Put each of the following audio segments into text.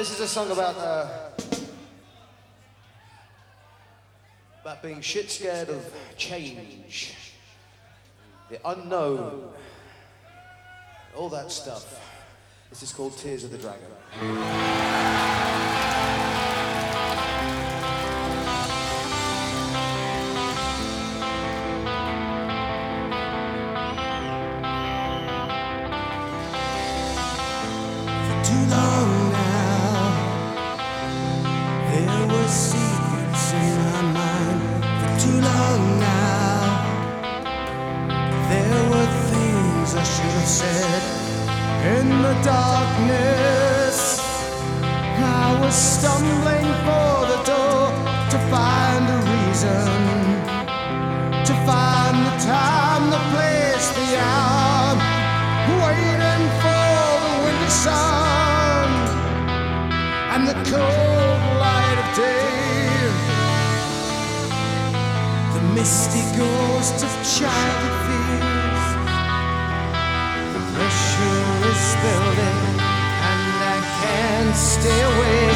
This is a song about uh, about being shit scared of change, the unknown, all that stuff. This is called Tears of the Dragon. Darkness. I was stumbling for the door to find a reason, to find the time, the place, the hour, waiting for the winter sun and the cold light of day. The misty ghost of childhood fears. The pressure is building, stay away.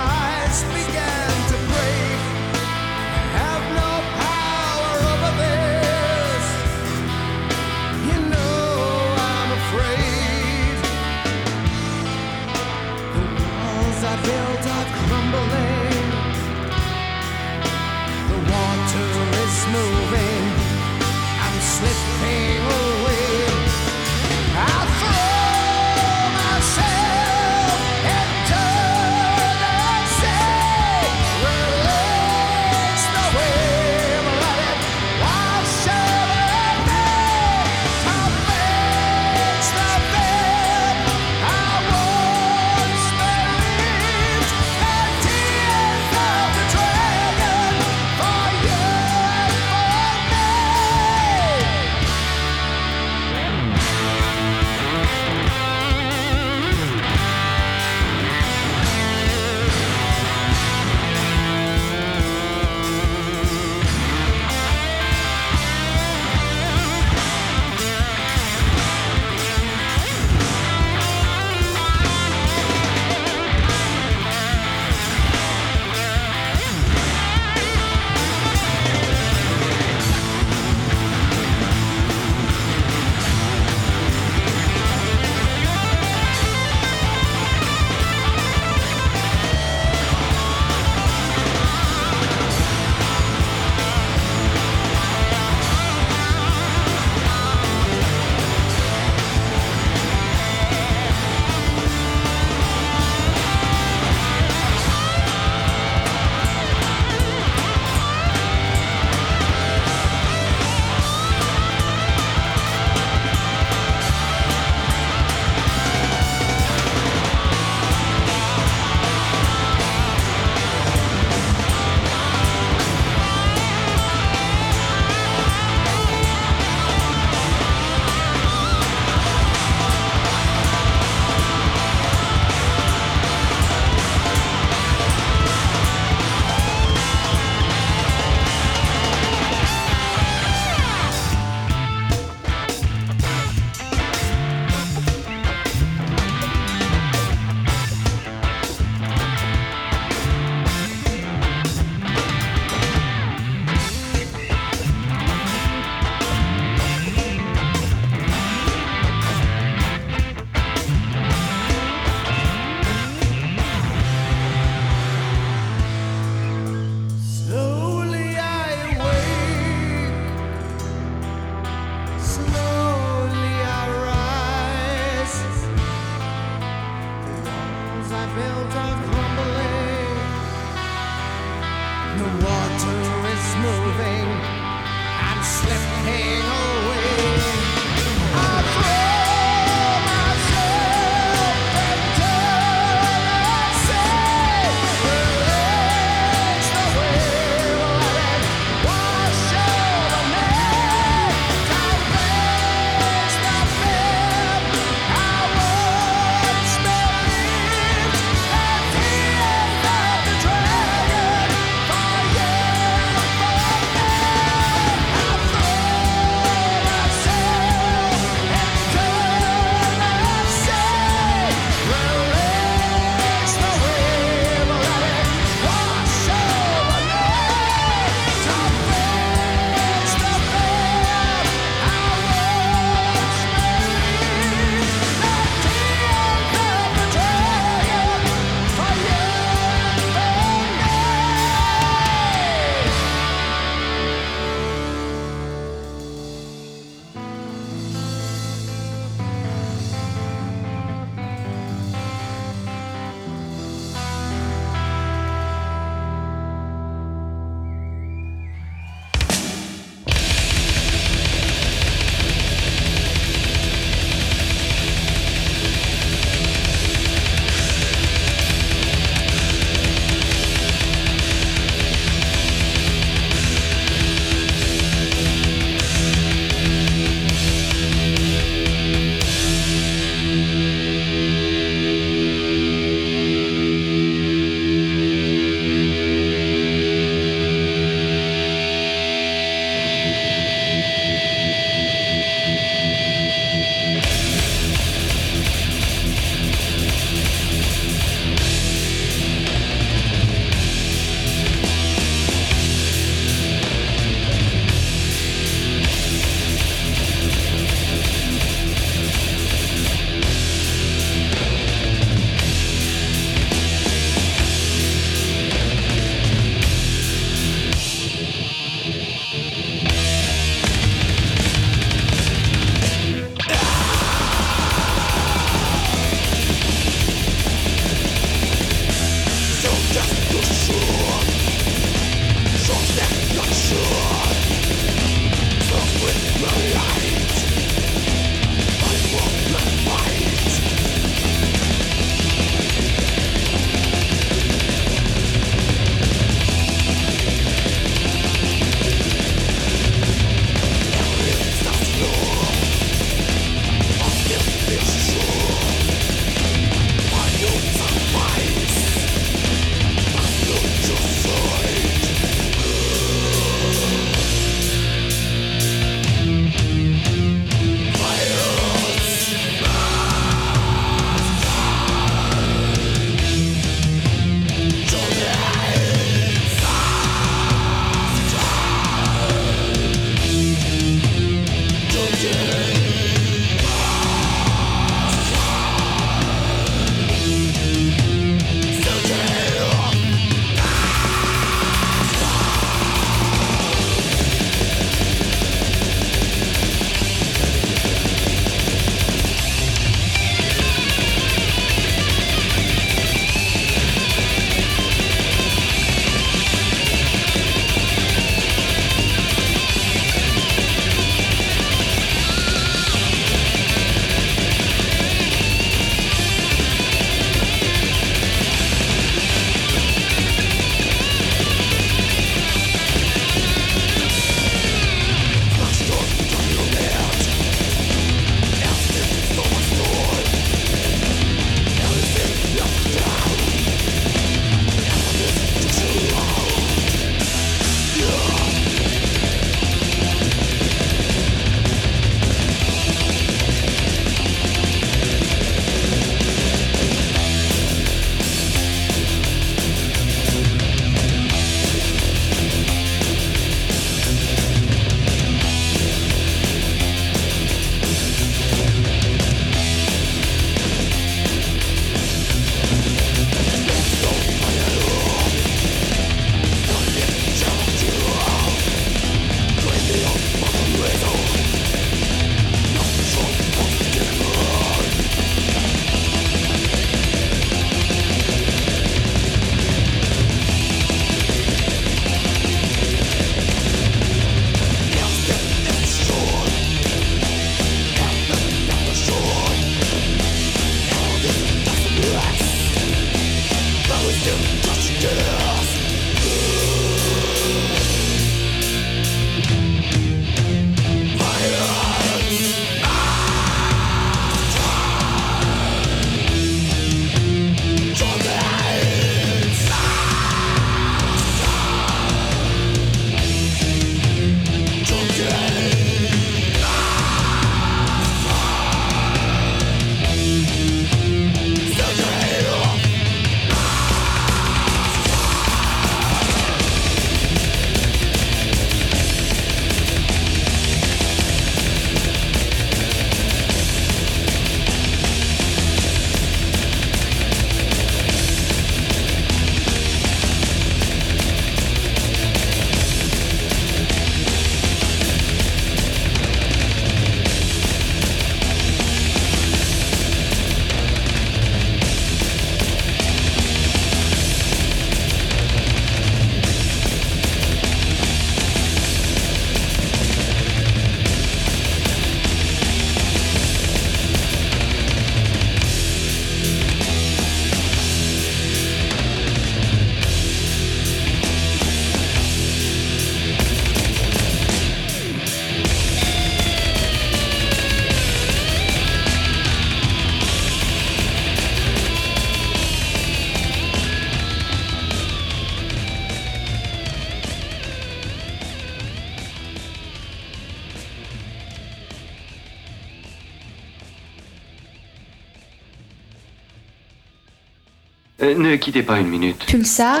Ne quittez pas une minute. Pulsar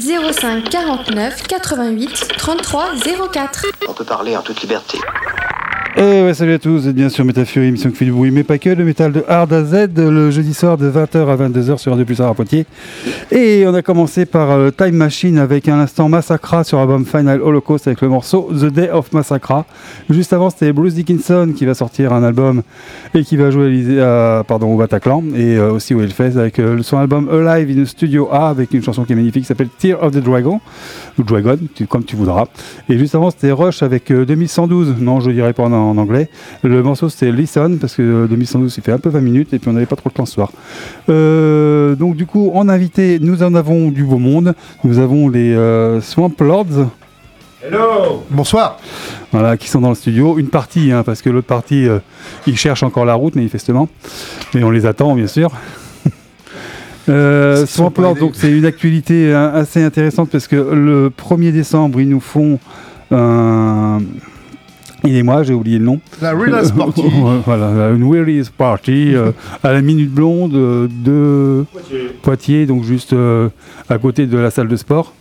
05 49 88 33 04. On peut parler en toute liberté. Euh, ouais, salut à tous, vous êtes bien sûr Métafury, émission qui fait du bruit, mais pas que, le métal de Hard à Z, le jeudi soir de 20h à 22h sur Radio Pulsar à Poitiers. Et on a commencé par euh, Time Machine avec un instant Massacra sur l'album Final Holocaust avec le morceau The Day of Massacra. Juste avant, c'était Bruce Dickinson qui va sortir un album et qui va jouer pardon, au Bataclan et euh, aussi au Hellfest avec euh, son album Alive in Studio A avec une chanson qui est magnifique qui s'appelle Tear of the Dragon, ou Dragon, comme tu voudras. Et juste avant, c'était Rush avec euh, 2112. Non, je dirais pas en, anglais. Le morceau, c'était Listen, parce que euh, 2112, il fait un peu 20 minutes, et puis on n'avait pas trop le temps ce soir. Donc, du coup, en invité, nous en avons du beau monde. Nous avons les euh, Swamp Lords. Bonsoir. Voilà, qui sont dans le studio. Une partie, hein, parce que l'autre partie, euh, ils cherchent encore la route, manifestement. Mais on les attend, bien sûr. Euh, Swamp pas Lord, aidés. donc c'est une actualité hein, assez intéressante parce que le 1er décembre, ils nous font un. Il et moi, j'ai oublié le nom. La Real Party. voilà, une Willie's Party euh, à la Minute Blonde euh, de Poitiers. donc juste euh, à côté de la salle de sport.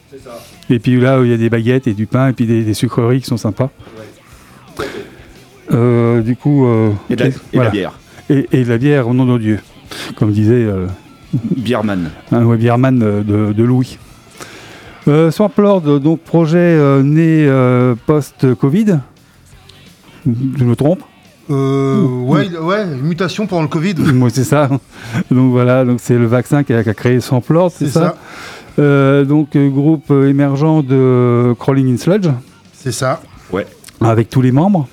Et puis là, il y a des baguettes et du pain et puis des, des sucreries qui sont sympas. Euh, du coup, euh, Et de la, et de voilà. la bière. Et, et de la bière au nom de Dieu, comme disait euh, Bierman. un webierman euh, de, de Louis. Euh, Swamp Lord, donc projet euh, né euh, post-Covid. Je me trompe Euh, ouais, ouais, mutation pendant le Covid. Moi, c'est ça. Donc voilà, donc c'est le vaccin qui a, qui a créé Swamp Lord, c'est ça, ça. Euh, Donc euh, groupe émergent de Crawling in Sludge, C'est ça. avec tous les membres.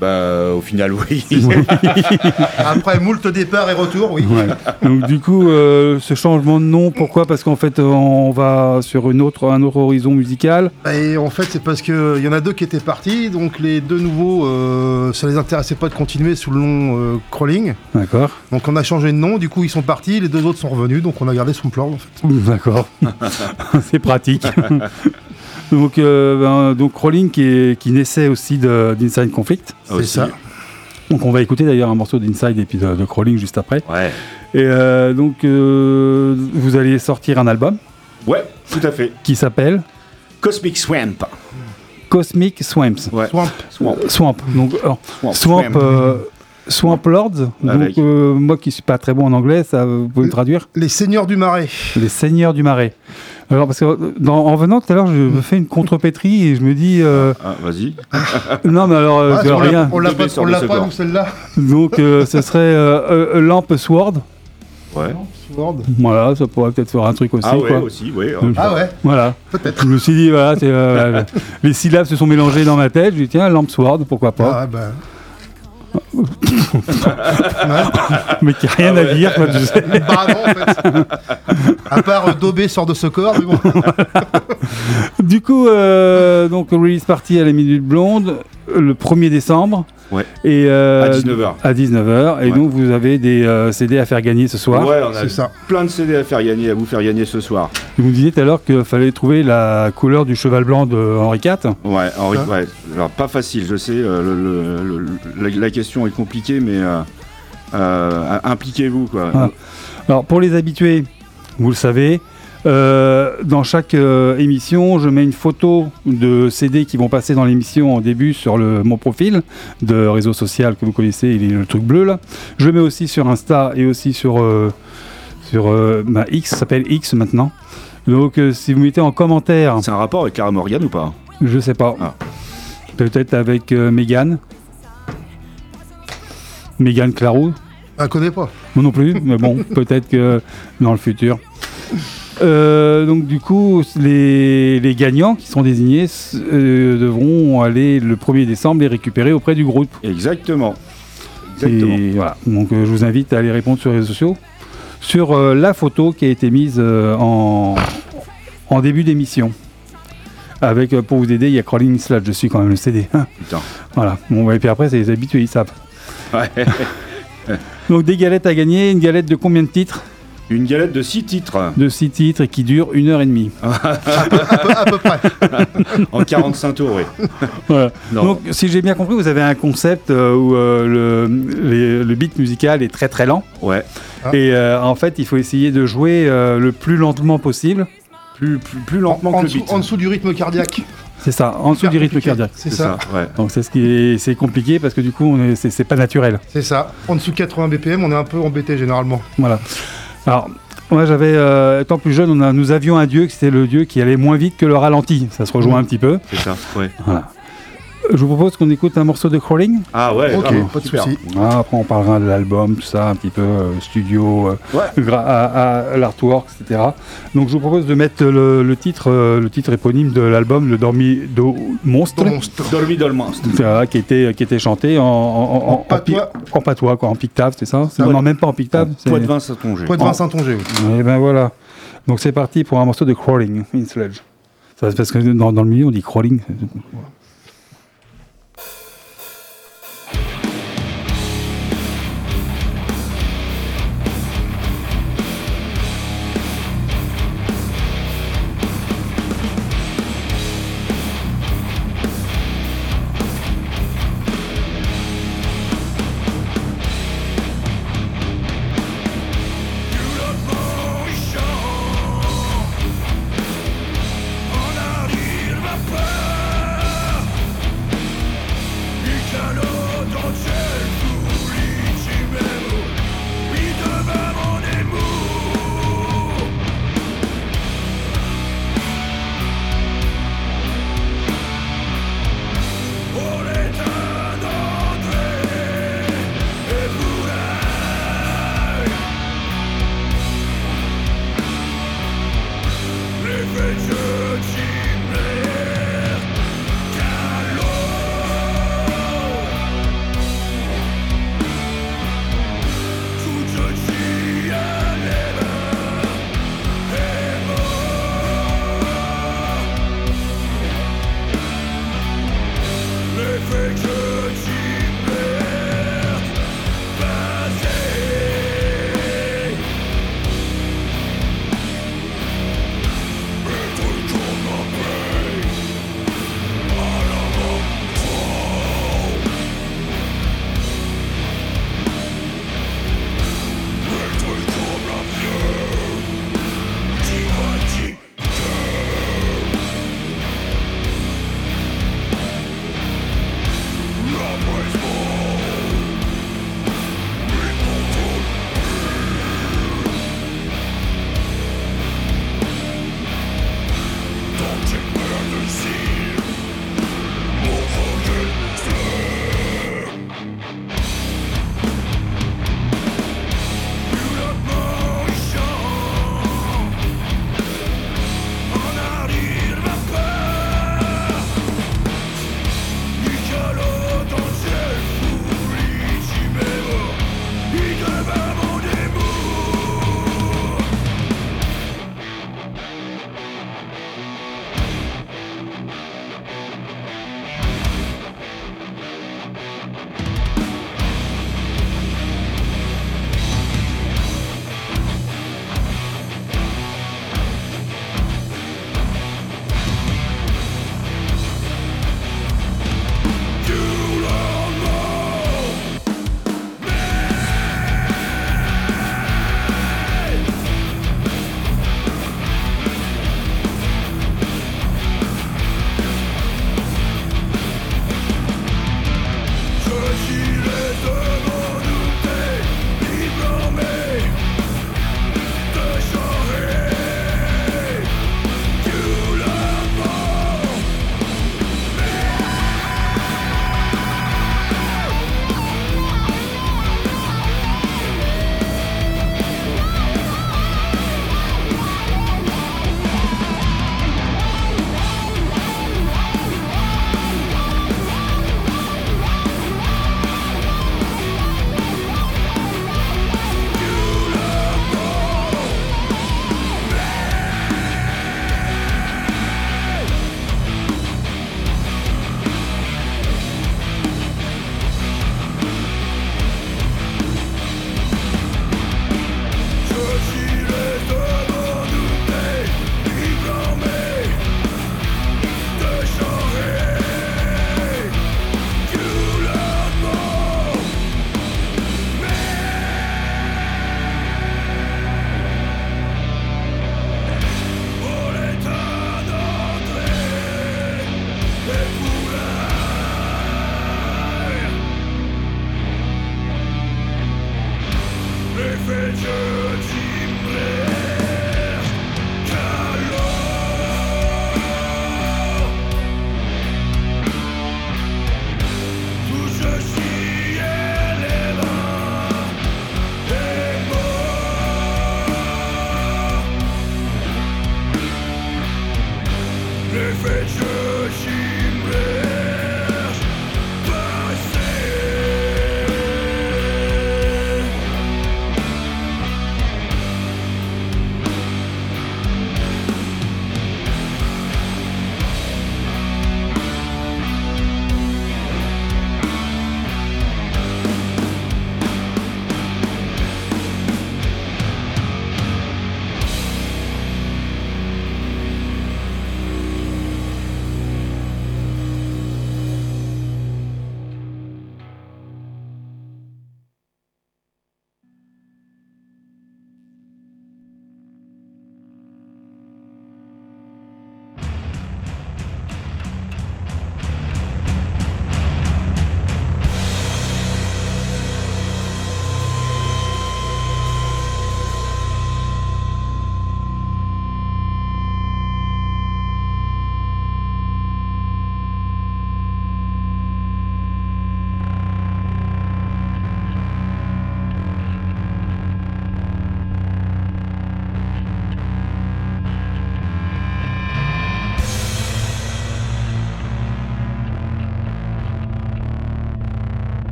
Bah, au final, oui. Après moult départ et retour, oui. Ouais. Donc du coup, euh, ce changement de nom, pourquoi? Parce qu'en fait, euh, on va sur une autre, un autre horizon musical. Et en fait, c'est parce qu'il y en a deux qui étaient partis, donc les deux nouveaux, euh, ça les intéressait pas de continuer sous le nom euh, Crawling. D'accord. Donc on a changé de nom, du coup ils sont partis, les deux autres sont revenus, donc on a gardé son plan en fait. D'accord. c'est pratique. Donc, euh, ben, donc Crawling qui, est- qui naissait aussi de- d'Inside Conflict. C'est Aussi. ça. Donc on va écouter d'ailleurs un morceau d'Inside et puis de, de Crawling juste après. Ouais. Et euh, donc euh, vous allez sortir un album Ouais, tout à fait. qui s'appelle Cosmic Swamp. Cosmic Swamps. Ouais. Swamp. Swamp. Swamp. Donc, alors, Swamp. Swamp, euh, Swamp Lords. Donc Avec. euh, moi qui suis pas très bon en anglais, ça vous pouvez me traduire Les seigneurs du marais. Les Seigneurs du Marais. Alors parce que dans- en venant tout à l'heure, je me fais une contrepétrie et je me dis euh, Ah, vas-y. non mais alors euh, Ah, on l'a- rien. on l'a pas, on l'a pas nous celle-là. Donc euh, ce serait euh, euh, Lamp Sword. Ouais. Sword. Voilà, ça pourrait peut-être faire un truc aussi. Ah ouais, quoi. aussi, ouais. Ah ouais, Voilà. peut-être. Je me suis dit, voilà, c'est, euh, les syllabes se sont mélangées dans ma tête. Je dis, tiens, Lamp Sword, pourquoi pas. Ah ouais, bah. Mais qui a rien à dire, quoi, tu sais. Bah non, en fait. À part euh, Dobé sort de ce corps, mais bon. Du coup, euh, donc release party à la Minute Blonde euh, le 1er décembre. Ouais. Et, euh, À 19h. À 19h. Et Ouais. donc, vous avez des euh, CD à faire gagner ce soir. Ouais, on a C'est ça. plein de CD à faire gagner, à vous faire gagner ce soir. Vous me disiez tout à l'heure qu'il fallait trouver la couleur du cheval blanc de Henri IV. Ouais, Henri- Hein ouais. Alors, pas facile, je sais. euh, le- le- le- la, la question est compliquée, mais euh, euh, impliquez-vous, quoi. Ah. Alors, pour les habitués, vous le savez, euh, dans chaque euh, émission, je mets une photo de CD qui vont passer dans l'émission en début sur le, mon profil de réseau social que vous connaissez, il est le truc bleu là. Je le mets aussi sur Insta et aussi sur, euh, sur euh, ma X, ça s'appelle X maintenant. Donc, euh, si vous mettez en commentaire, C'est un rapport avec Clara Morgan ou pas? Je sais pas, Ah. peut-être avec euh, Mégane. Mégane Clarou, Je connais pas. moi non plus, mais bon, peut-être que dans le futur. Euh, donc du coup, les, les gagnants qui sont désignés euh, devront aller le 1er décembre les récupérer auprès du groupe. Exactement. Exactement. Et voilà. Donc euh, je vous invite à aller répondre sur les réseaux sociaux sur euh, la photo qui a été mise en, en début d'émission. Avec, pour vous aider, il y a Crawling je suis quand même le CD. hein. Putain. Voilà. Bon, et puis après, c'est les habitués, ils savent. Ouais. Donc des galettes à gagner, une galette de combien de titres? Une galette de 6 titres De 6 titres et qui dure une heure et demie. À peu, à peu près. en 45 tours, oui. Voilà. Donc, si j'ai bien compris, vous avez un concept euh, où euh, le, les- le beat musical est très très lent. Ouais. Ah. Et euh, en fait, il faut essayer de jouer euh, le plus lentement possible. Plus, plus, plus En, lentement en que le dessous, beat. en dessous du rythme cardiaque. C'est ça, en dessous du rythme cardiaque. C'est ça. ça, ouais. Donc c'est ce qui est, c'est compliqué parce que du coup, c'est pas naturel. C'est ça. En dessous de 80 BPM, on est un peu embêté généralement. Voilà. Alors, moi j'avais, euh, étant plus jeune, on a- nous avions un dieu qui c'était le dieu qui allait moins vite que le ralenti. Ça se rejoint un petit peu. C'est ça, ouais. Voilà. Je vous propose qu'on écoute un morceau de Crawling. Ah ouais, ok, vraiment, pas de super. souci. Ah, après, on parlera de l'album, tout ça, un petit peu euh, studio, euh, Ouais. à, à l'artwork, etc. Donc, je vous propose de mettre le, le titre, euh, le titre éponyme de l'album, Le Dormido Monstre, Dans monstre. Euh, qui était qui était chanté en, en, en, En patois. en patois, quoi, en pictave, c'est ça? Non, ouais. même pas en pictave. Poids de vin Saint-Onger. Poids de vin Saint-Onger, oui. Et ben voilà. Donc c'est parti pour un morceau de Crawling in Sledge. Ça, parce que dans, dans le milieu on dit crawling.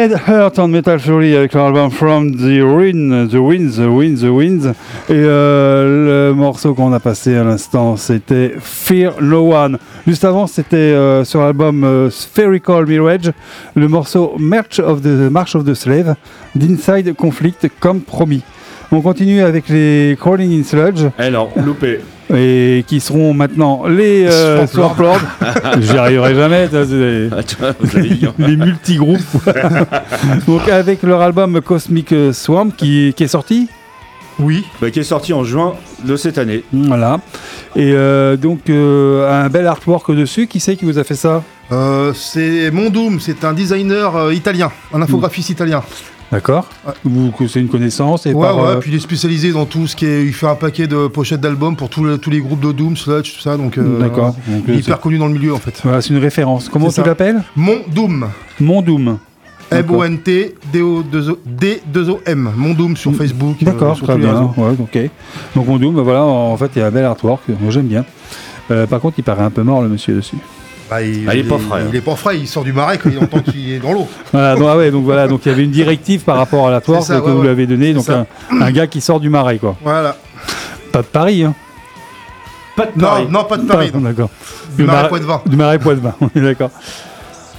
Dead Heart on Metal Fury avec leur album From the Wind, The Winds, The Winds, The Winds. Et euh, le morceau qu'on a passé à l'instant, c'était Fear No One. Juste avant, c'était euh, sur l'album euh, Spherical Mirage, le morceau March of the, March of the Slave d'Inside Conflict, comme promis. On continue avec les Crawling in Sludge Alors, loupé. Et qui seront maintenant les euh, Swamp Swamp Lord. J'y arriverai jamais. Ah, les multigroupes. Donc avec leur album Cosmic Swamp qui, qui est sorti. Oui. Bah, qui est sorti en juin de cette année. Voilà. Et euh, donc euh, un bel artwork dessus. Qui c'est qui vous a fait ça? Euh, c'est Mondoom, c'est un designer euh, italien, un infographiste italien. D'accord. Ou que c'est une connaissance et Ouais, par, ouais, euh, puis il est spécialisé dans tout ce qui est. Il fait un paquet de pochettes d'albums pour tous les, tous les groupes de Doom, Sludge, tout ça, donc. euh, D'accord. Donc, il est euh, hyper connu dans le milieu en fait. voilà, c'est une référence. Comment tu l'appelles Mondoom. Mondoom. D'accord. M-O-N-T D-2-O-M. Mondoom sur Facebook. euh, D'accord, sur très bien. Ouais, ok. Donc Mondoom, bah voilà, en fait, il y a un bel artwork. Moi, j'aime bien. Euh, par contre, il paraît un peu mort, le monsieur dessus. Bah, il, Ah, il est pas frais, hein. Il est pas frais, il sort du marais quand il entend qu'il est dans l'eau. Voilà, donc, ah ouais, donc voilà, donc il y avait une directive par rapport à C'est ça, que ouais, vous ouais. lui avez donné, donc un, un gars qui sort du marais, quoi. Voilà. Pas de Paris, hein. Pas de Non, Paris. non, pas de Paris. D'accord. Du marais Poitevin. Du marais Poitevin, on est d'accord.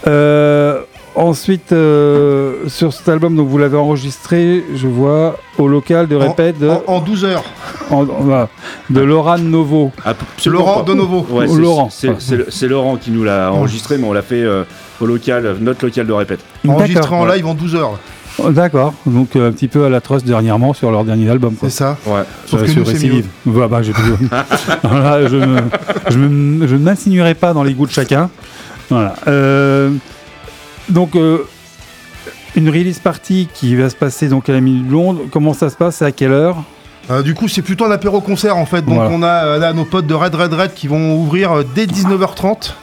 Euh, ensuite, euh, sur cet album, donc vous l'avez enregistré, je vois, au local de répète de, En, en 12 heures. en- en- voilà, de Laurent Novo. Absolument Laurent pas. de Novo. Ouais, Laurent. C'est c'est le- c'est Laurent qui nous l'a enregistré, mais on l'a fait euh, au local, notre local de répète. Enregistré D'accord. en live en 12 heures. D'accord, donc euh, un petit peu à la trust dernièrement sur leur dernier album. Quoi. C'est ça. Ouais. Sauf Euh, que sur Récidive. Voilà, bah, j'ai plus- Voilà, je ne m'insinuerai pas dans les goûts de chacun. Voilà. Euh, donc, euh, une release party qui va se passer donc à la Minute Blonde. Comment ça se passe? C'est à quelle heure? Euh, du coup, c'est plutôt un apéro concert en fait. Donc, Voilà. on a euh, là nos potes de Red Red Red qui vont ouvrir dès 19h30.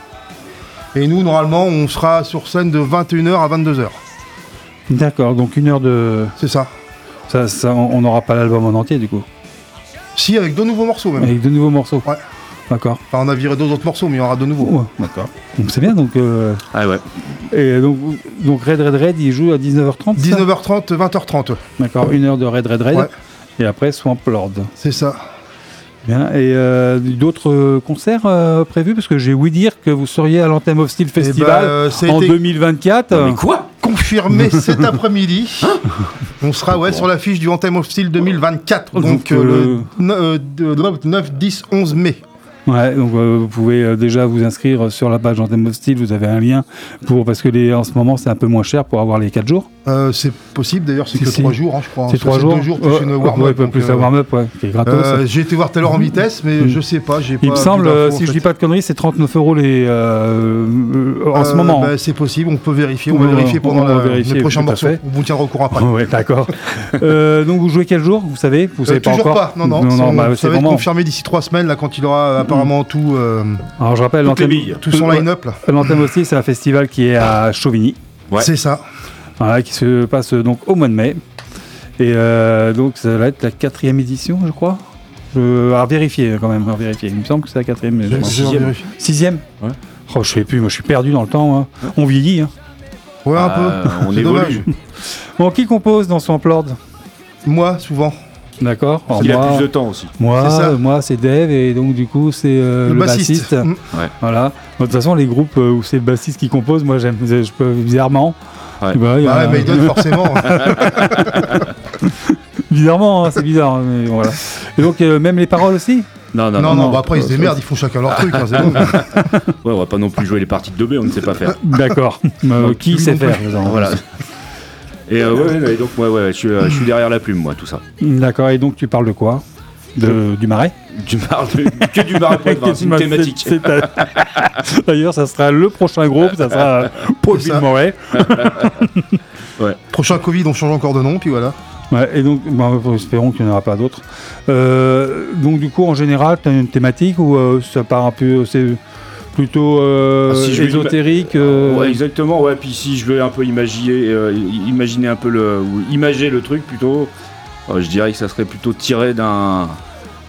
Et nous, normalement, on sera sur scène de 21h à 22h. D'accord, donc une heure de. C'est ça. Ça, ça, on n'aura pas l'album en entier du coup? Si, avec deux nouveaux morceaux même. Avec de nouveaux morceaux. Ouais. D'accord. Enfin, on a viré deux autres morceaux, mais il y en aura deux nouveaux. Ouais, d'accord. Donc c'est bien. Donc, euh, Ah ouais. et donc, donc Red Red Red, il joue à 19h30 c'est ça 19h30, 20h30. D'accord, une heure de Red Red Red. Ouais. Et après Swamp Lord. C'est ça. Bien. Et euh, d'autres concerts euh, prévus? Parce que j'ai ouï dire que vous seriez à l'Anthem of Steel bah, Festival euh, ça a en été 2024. Mais quoi? Confirmé cet après-midi. on sera ouais, sur l'affiche du Anthem of Steel 2024. Donc, Donc, le ne- euh, de- 9, 10, 11 mai. Ouais, donc euh, vous pouvez euh, déjà vous inscrire sur la page Anthem Steel. Vous avez un lien pour parce que les, en ce moment c'est un peu moins cher pour avoir les 4 jours. Euh, c'est possible d'ailleurs, c'est Si, que si. 3 jours, hein, je crois. c'est 3 jours. jours plus une ouais, warm-up. ouais, donc, plus euh, la warm-up, ouais, qui est gratos. euh, J'ai été voir tout à l'heure en vitesse, mais je sais pas. j'ai Il pas me semble, euh, en si je fait. dis pas de conneries, c'est 39 euros les, euh, euh, en ce Euh, moment. bah, c'est possible, on peut vérifier. On va vérifier pendant la- vérifier, les prochains morceaux. On vous tiendra au courant après. Ouais, d'accord. Euh, donc vous jouez quel jour Vous savez Vous savez Euh, pas toujours encore pas, non, non. ça, bah, ça va être confirmé d'ici 3 semaines, là, quand il aura apparemment tout, euh, Alors je rappelle, tout son line-up. là. l'Anthem aussi, c'est un festival qui est à Chauvigny. C'est ça. Voilà, qui se passe euh, donc au mois de mai. Et euh, donc ça va être la quatrième édition, je crois. Je... À vérifier quand même, à vérifier. Il me semble que c'est la quatrième. je sixième. Sixième Ouais. Oh, je sais plus, moi je suis perdu dans le temps. hein. On vieillit. Hein. Ouais, un Ah, peu. On évolue. dommage. Bon, qui compose dans Swamp Lord Moi, souvent. D'accord Il a moi, plus de temps aussi. moi, C'est ça. euh, moi c'est Dave et donc du coup c'est euh, Le le, bassiste. bassiste. Voilà. De toute façon, les groupes euh, où c'est le bassiste qui compose, moi j'aime, je peux bizarrement. Ouais. Bah, il y a Bah ouais, un- Maiden, forcément. Bizarrement, hein, c'est bizarre. mais voilà. Et donc euh, même les paroles aussi? Non, non, non, non. non, non. bah après, ils se démerdent, ils font chacun leur truc. hein, bon. Ouais, on va pas non plus jouer les parties de 2B, on ne sait pas faire. D'accord. Euh, qui sait faire. Voilà. Et euh, ouais, donc, ouais, ouais, je suis, je suis derrière la plume, moi, tout ça. D'accord. Et donc tu parles de quoi? De, Du marais Tu parles de- que du marais c'est une thématique. D'ailleurs, ça sera le prochain groupe, ça sera Paul. Moret. Prochain Covid, on change encore de nom, puis voilà. Ouais, et donc, bah, espérons qu'il n'y en aura pas d'autres. Euh, donc, du coup, en général, tu as une thématique ou euh, ça part un peu. C'est plutôt euh, Ah, si je veux ésotérique euh, Ouais, exactement. Ouais, puis si je veux un peu imaginer, euh, imaginer un peu le, ou imager le truc plutôt, euh, je dirais que ça serait plutôt tiré d'un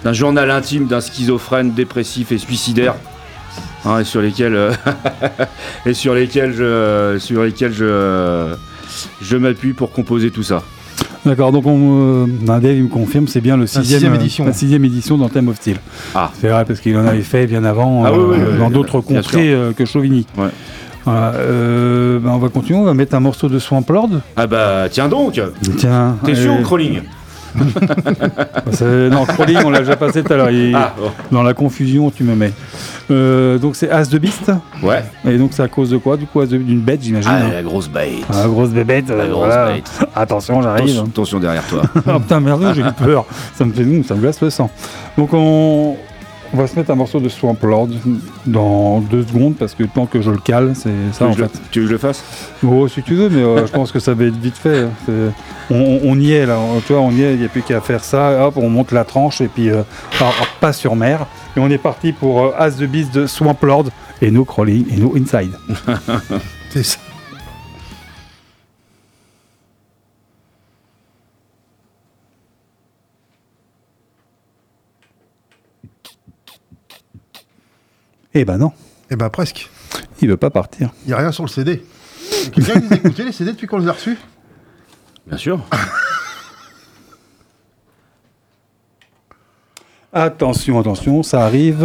d'un journal intime d'un schizophrène dépressif et suicidaire, hein, et sur lesquels euh, et sur lesquels je sur lesquels je je m'appuie pour composer tout ça. D'accord, donc on, euh, ben, Dave il me confirme, c'est bien le sixième, sixième euh, édition. la sixième édition dans Theme of Steel. Ah. C'est vrai, parce qu'il en avait fait bien avant, Ah euh, oui, oui, oui, dans d'autres contrées euh, que Chauvigny. Ouais. Voilà, euh, ben, on va continuer, on va mettre un morceau de Swamp Lord. Ah bah tiens donc Tiens. T'es sûr ou Crawling Non, Crawling, on l'a déjà passé tout à l'heure. il- Ah bon. Dans la confusion, tu me mets. Euh, donc c'est As de Beast. Ouais. Et donc c'est à cause de quoi? Du coup, d'une bête, j'imagine. Ah hein. la grosse bête. Ah, grosse bébête. La euh, grosse voilà. bête. Attention, j'arrive. Attention, derrière toi. Ah putain, merde, j'ai eu peur. Ça me fait ça me glace le sang. Donc on, on va se mettre un morceau de Swamp Lord dans deux secondes parce que tant que je le cale, c'est ça tu, veux en que je le- fait. tu veux que je le fasse? Oh, si tu veux, mais euh, je pense que ça va être vite fait. hein. On, y est là, tu vois, on y est, il n'y a plus qu'à faire ça. Hop, on monte la tranche et puis euh, alors, alors, pas sur mer. Et on est parti pour euh, As the Beast de Swamp Lord et no crawling et no inside. C'est ça. Eh ben non, Eh ben presque. il veut pas partir. Il n'y a rien sur le CD. Y a Quelqu'un qui les a écoutés les CD depuis qu'on les a reçus Bien sûr. Attention, attention, ça arrive.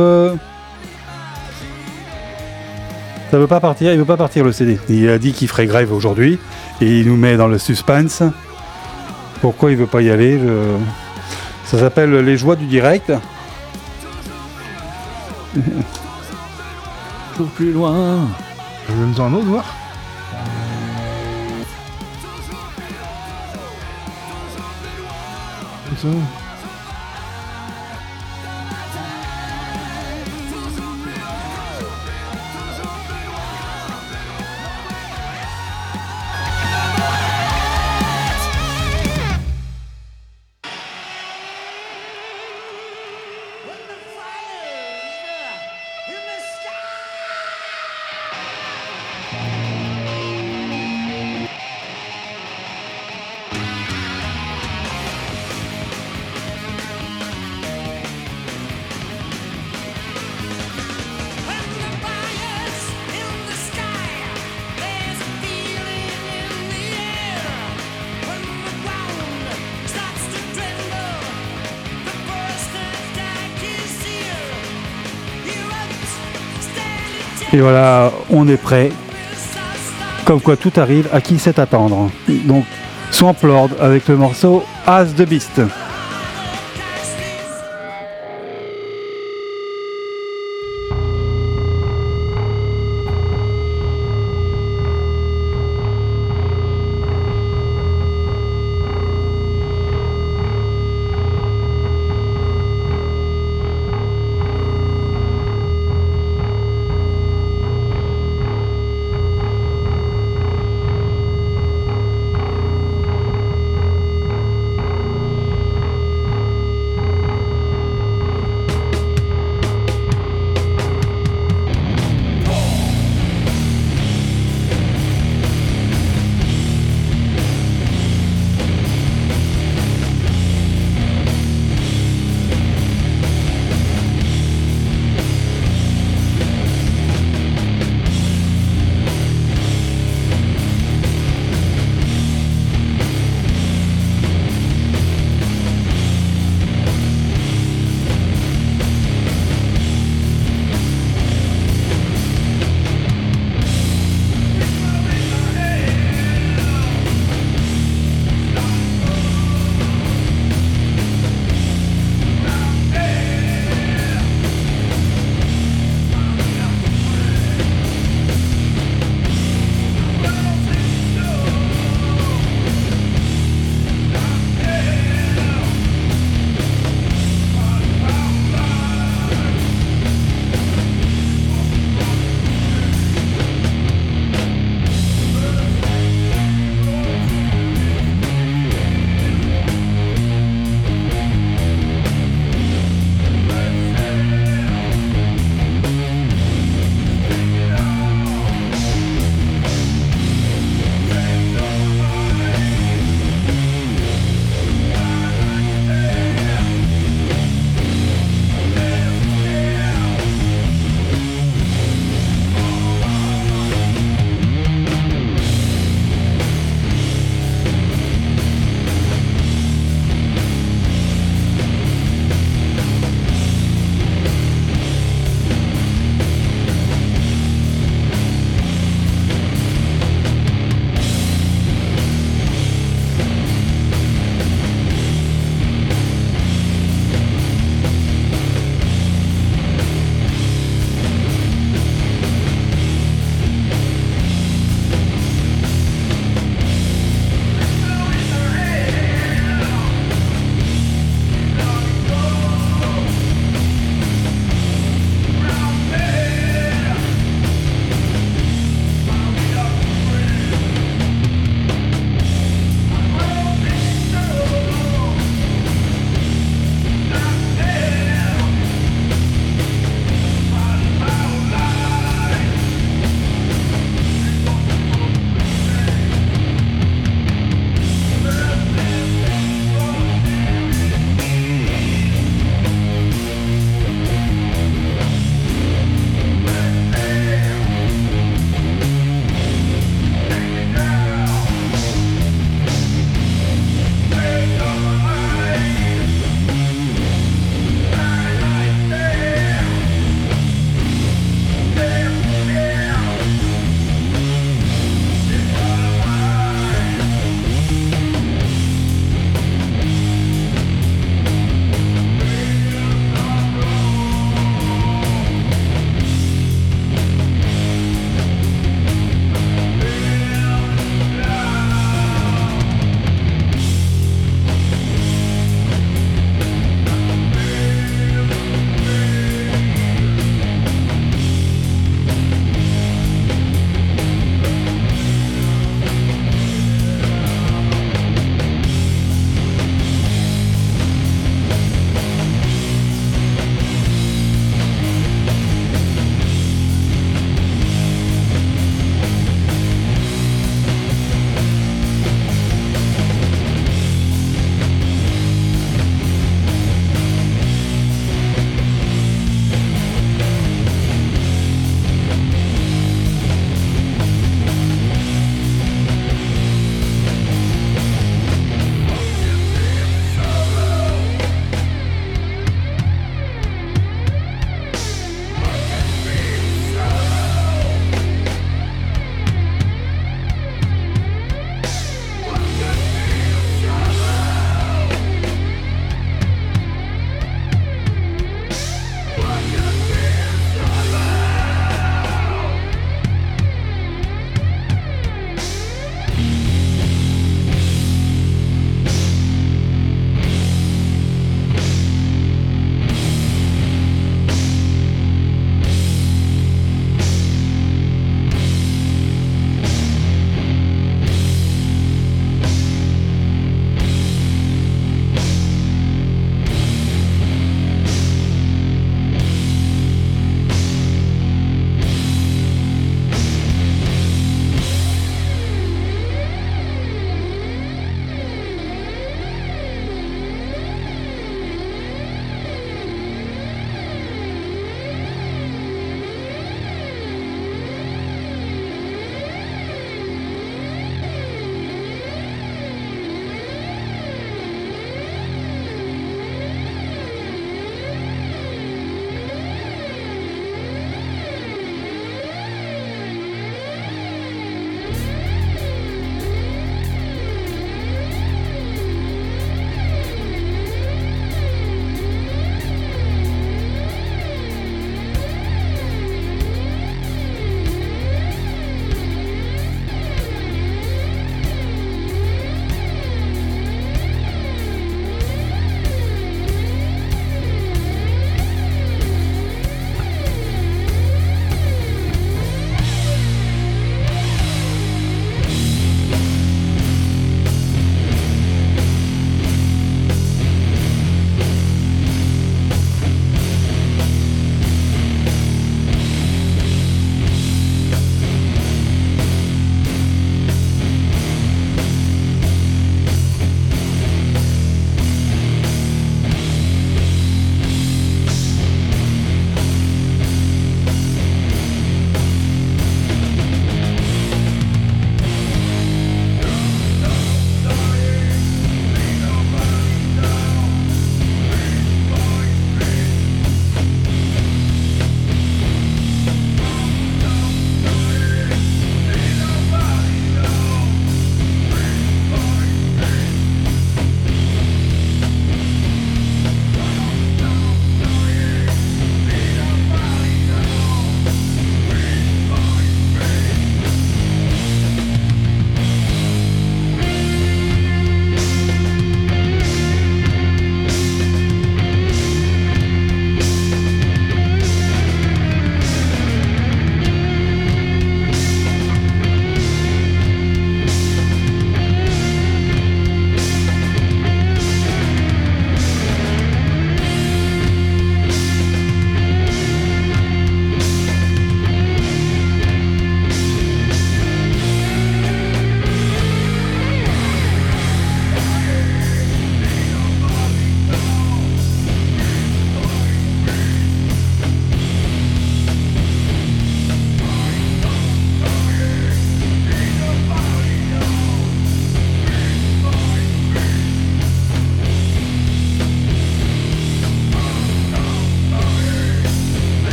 Ça veut pas partir, il veut pas partir le CD. Il a dit qu'il ferait grève aujourd'hui et il nous met dans le suspense. Pourquoi il veut pas y aller je- Ça s'appelle les joies du direct. Toujours plus loin. Donne-en un autre, voir. Comme ça. Et voilà, on est prêt. Comme quoi tout arrive, à qui sait attendre. Donc, Swamp Lord avec le morceau As the Beast.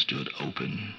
Stood open.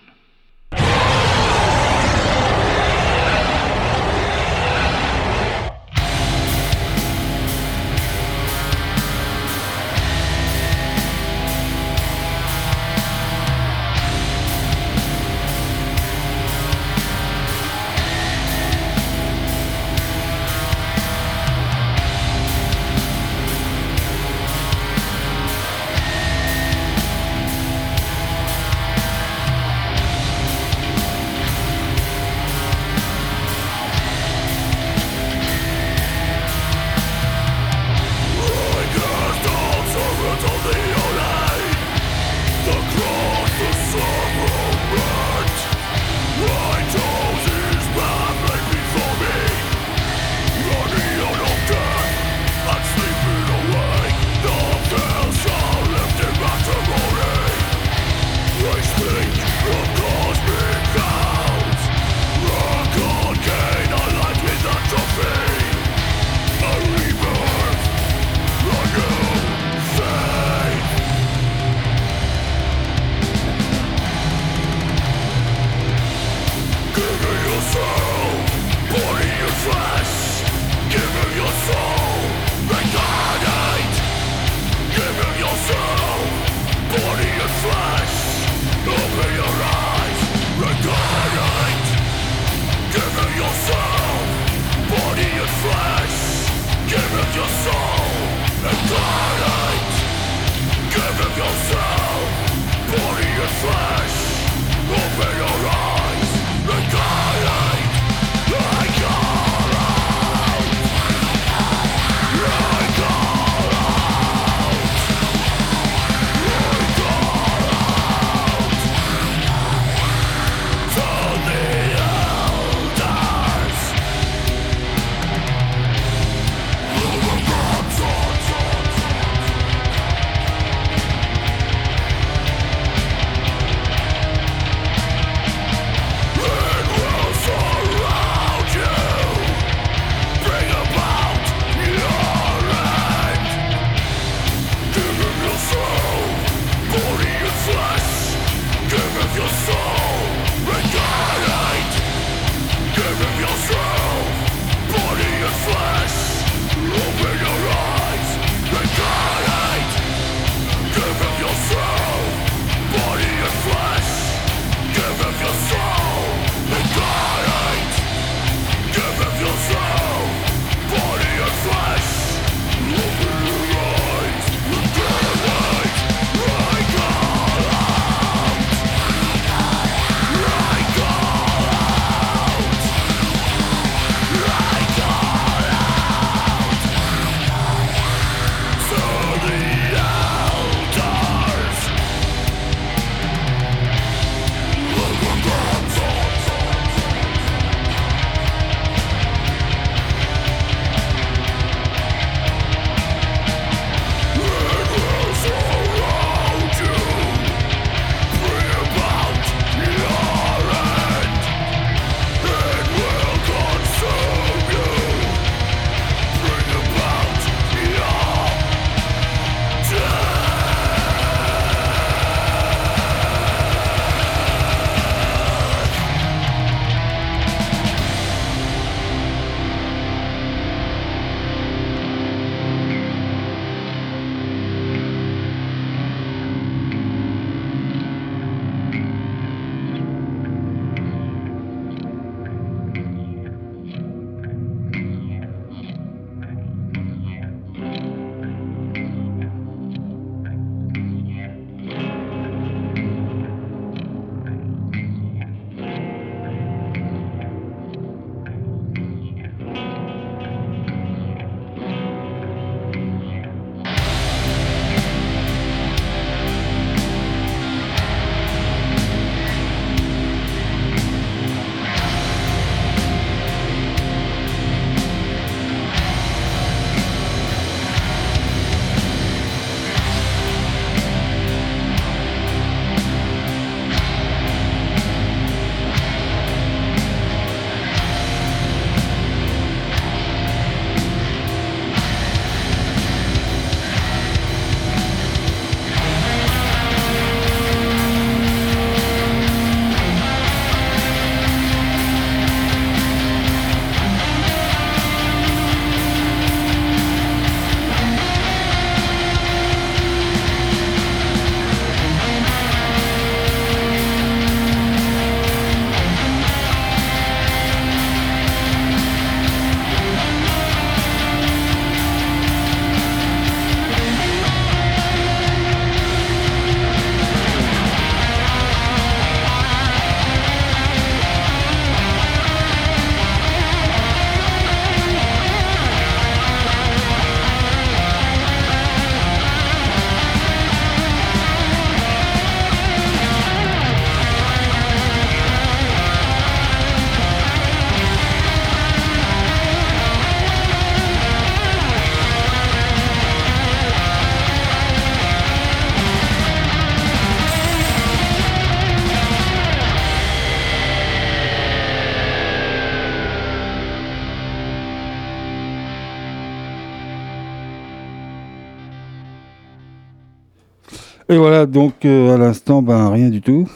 Voilà, donc euh, à l'instant, ben rien du tout.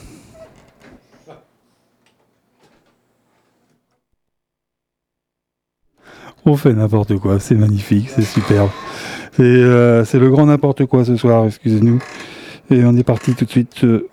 On fait n'importe quoi, c'est magnifique, c'est superbe. Euh, c'est le grand n'importe quoi ce soir, excusez-nous. Et on est parti tout de suite. euh.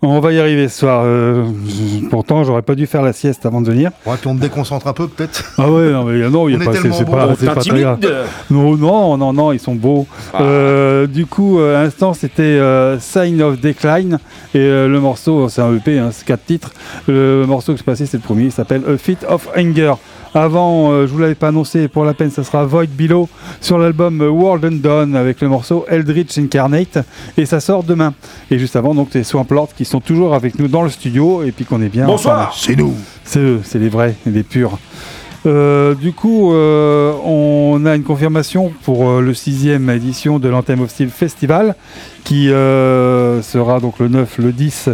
On va y arriver ce soir. euh, pourtant, j'aurais pas dû faire la sieste avant de venir. Ouais, puis on te déconcentre un peu peut-être. Ah ouais, non, mais non, il y a pas, c'est bon, pas, très grave. Non, non, non, non, ils sont beaux. Ah. Euh, du coup, euh, à l'instant, c'était euh, Sign of Decline. Et euh, le morceau, c'est un EP, hein, c'est quatre titres. Le morceau que je passais, c'est le premier. Il s'appelle A Fit of Anger. Avant, euh, je vous l'avais pas annoncé, pour la peine, ça sera Void Below sur l'album World and Dawn avec le morceau Eldritch Incarnate. Et ça sort demain. Et juste avant, donc, c'est Swamp Lord qui sont toujours avec nous dans le studio. Et puis qu'on est bien. Bonsoir. C'est nous. C'est eux, c'est les vrais, les purs. Euh, du coup, euh, on a une confirmation pour euh, le sixième édition de l'Anthem of Steel Festival, qui sera donc le 9, le 10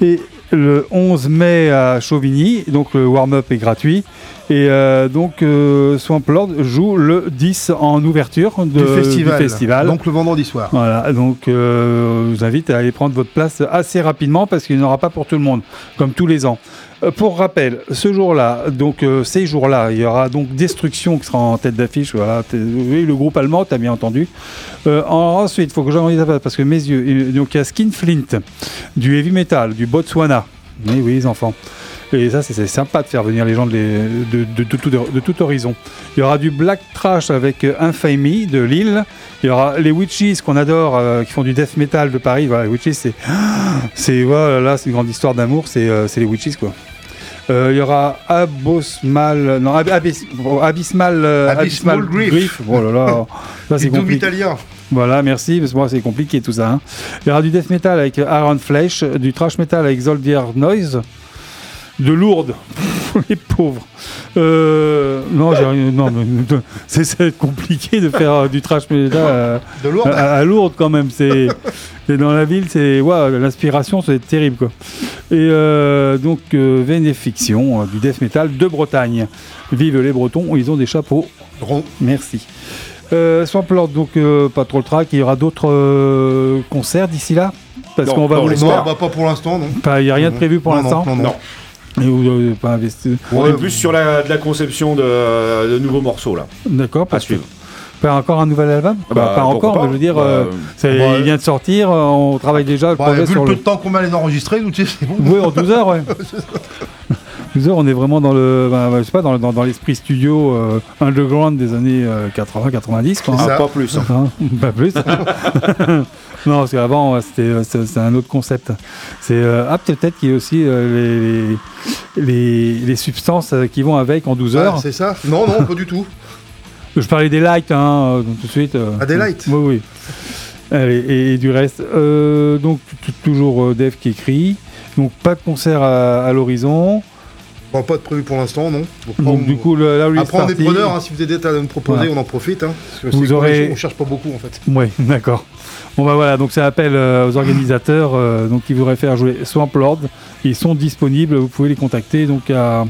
et le 11 mai à Chauvigny. Donc le warm-up est gratuit. Et euh, donc euh, Swamp Lord joue le 10 en ouverture de- Du festival. festival. Donc le vendredi soir. Voilà, donc euh, je vous invite à aller prendre votre place assez rapidement parce qu'il n'y en aura pas pour tout le monde, comme tous les ans. Euh, pour rappel, ce jour-là, donc euh, ces jours-là, il y aura donc Destruction qui sera en tête d'affiche. Voilà, oui, le groupe allemand, tu as bien entendu. Euh, en- ensuite, il faut que j'en dise parce que mes yeux. Donc il y a Skinflint, du heavy metal, du Botswana. Oui, oui, les enfants. Et ça, c'est sympa de faire venir les gens de, tout, horizon. Il y aura du black trash avec Infamy de Lille. Il y aura les Witches qu'on adore, qui font du death metal de Paris. Voilà, les Witches, c'est. C'est voilà, là, c'est une grande histoire d'amour, c'est c'est les Witches, quoi. Euh, il y aura Abosmal. Non, Ab- oh, Abysmal. euh, Abysmal Grief. Oh là là. Ça, c'est compliqué. italien. Voilà, merci, parce que moi c'est compliqué tout ça. hein. Il y aura du death metal avec Iron Flesh, du trash metal avec Zoldyr Noise, de Lourdes, les pauvres. Euh, non, j'ai rien- non, mais- c'est c'est compliqué de faire euh, du trash metal euh, De lourd. à, à Lourdes quand même. C'est et dans la ville, c'est l'inspiration, c'est terrible quoi. Et euh, donc euh, Vénéfiction, euh, du death metal de Bretagne. Vive les Bretons, ils ont des chapeaux. Rond. Merci. Euh, Swamp Lord, donc euh, pas trop le track. Il y aura d'autres euh, concerts d'ici là? Parce Non, qu'on va non, vous les Non, bah pas pour l'instant, non. Pas- Il n'y a rien de prévu pour Non, non, l'instant? Non, non. Non. Et vous n'avez pas investi On Ouais, est plus sur la, de la conception de, de nouveaux morceaux là. D'accord, À que suivre. pas encore un nouvel album Ah Bah, Pas encore, pas mais je veux dire, Bah, euh, bah, il vient de sortir, euh, on travaille déjà le Bah, projet vu sur le peu le. de temps qu'on va les enregistrer, nous, c'est bon. Oui, en 12 heures, ouais. 12 heures, on est vraiment dans le, bah, je sais pas, dans, dans- dans l'esprit studio euh, underground des années 80-90, quoi. C'est hein. Pas plus. hein. Hein, pas plus. non, parce qu'avant, euh, c'était euh, c'est un autre concept. C'est euh, ah peut-être qu'il y a aussi euh, les, les, les substances euh, qui vont avec en 12 Ah, heures. c'est ça Non, non, pas du tout. Je parlais des lights, hein, euh, tout de suite. euh, Ah, des lights Oui, oui. Allez, et, et du reste. Euh, donc toujours euh, Dev qui écrit. Donc pas de concert à, à l'horizon. Bon, pas de prévu pour l'instant, non. Donc, Donc on- du coup, le, release Après, on est preneur, hein, si vous avez des détails à nous proposer, Voilà. on en profite. Hein, parce que Vous aurez- On cherche pas beaucoup, en fait. Oui, d'accord. Bon bah voilà, donc ça appelle euh, aux organisateurs euh, donc qui voudraient faire jouer Swamp Lord. Ils sont disponibles, vous pouvez les contacter donc à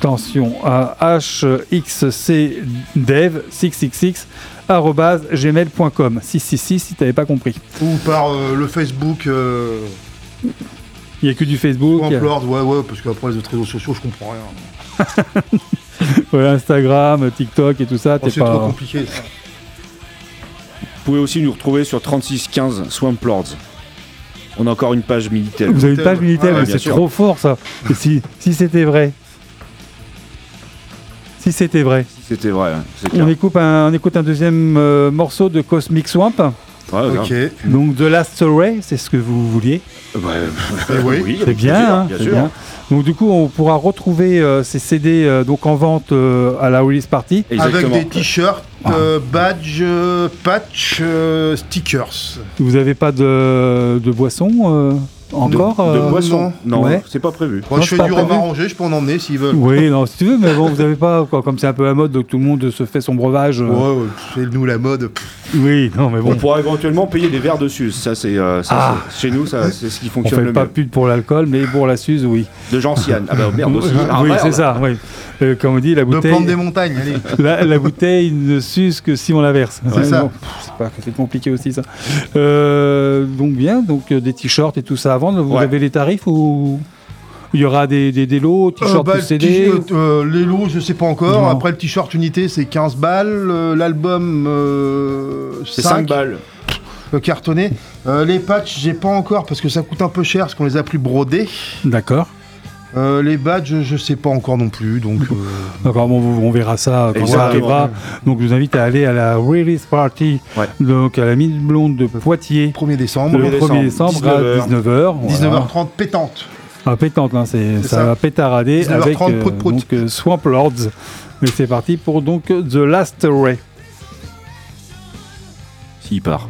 attention à hxcdev666 gmail.com 666 si t'avais pas compris. Ou par euh, le Facebook, Il n'y a que du Facebook, Swamp Lord, ouais, ouais, parce qu'après les autres réseaux sociaux, je comprends rien. ouais, Instagram, TikTok et tout ça. Oh, t'es c'est trop pas... compliqué. ça. Vous pouvez aussi nous retrouver sur 3615 Swamp Lords. On a encore une page militaire. Vous avez une page militaire, Ah ouais, c'est trop fort ça. Et si si c'était vrai. Si c'était vrai. C'était vrai, c'est clair. On écoute un, on écoute un deuxième euh, morceau de Cosmic Swamp. Ouais. Donc The Last Ray, c'est ce que vous vouliez. Ouais, Eh oui. oui, C'est bien, plaisir, hein, bien c'est sûr. bien. Donc du coup, on pourra retrouver euh, ces CD euh, donc en vente euh, à la release party. Exactement. Avec des t-shirts, euh, badges, euh, patch, euh, stickers. Vous n'avez pas de, de boisson euh, encore de, de euh, boisson Non, Ouais. c'est pas prévu. Moi, Non, je fais du rhum arrangé, je peux en emmener s'ils veulent. Oui, non, si tu veux, mais bon, vous n'avez pas, quoi, comme c'est un peu la mode, donc tout le monde se fait son breuvage. euh, Ouais, ouais, c'est nous la mode. Oui, non, mais On bon, pourra éventuellement payer des verres de Suze. Ça, c'est euh, Ah. chez nous, ça, c'est ce qui on fonctionne fait le pas mieux. pub pour l'alcool, mais pour la Suze, oui. De gentiane. Ah bah merde aussi. Ah, oui, c'est ça, oui. Euh, comme on dit, la De bouteille, plantes des montagnes, allez. la, la bouteille ne s'use que si on la verse. C'est ça. C'est compliqué aussi ça. Euh, donc bien, donc euh, des t-shirts et tout ça à vendre. Vous Ouais. avez les tarifs ou il y aura des, des, des lots, Euh, t-shirts bah, le CD t-shirt, euh, les lots, je sais pas encore. Non. Après, le t-shirt unité, c'est 15 balles. Euh, L'album, euh, C'est 5. 5 balles. euh, cartonné. Euh, les patchs, j'ai pas encore parce que ça coûte un peu cher parce qu'on les a plus brodés. D'accord. Euh, les badges, je sais pas encore non plus. Donc, euh, D'accord, bon, on verra ça quand ça arrivera. Donc je vous invite à aller à la release party, Ouais. donc à la mine blonde de Poitiers. 1er décembre, Le 1er décembre à 19h. 19h30 pétante. Ah, pétante, hein, c'est, C'est ça, ça. va pétarader 19h30 avec euh, prout, prout. donc, euh, Swamp Lords. Mais c'est parti pour donc The Last Ray. S'il part.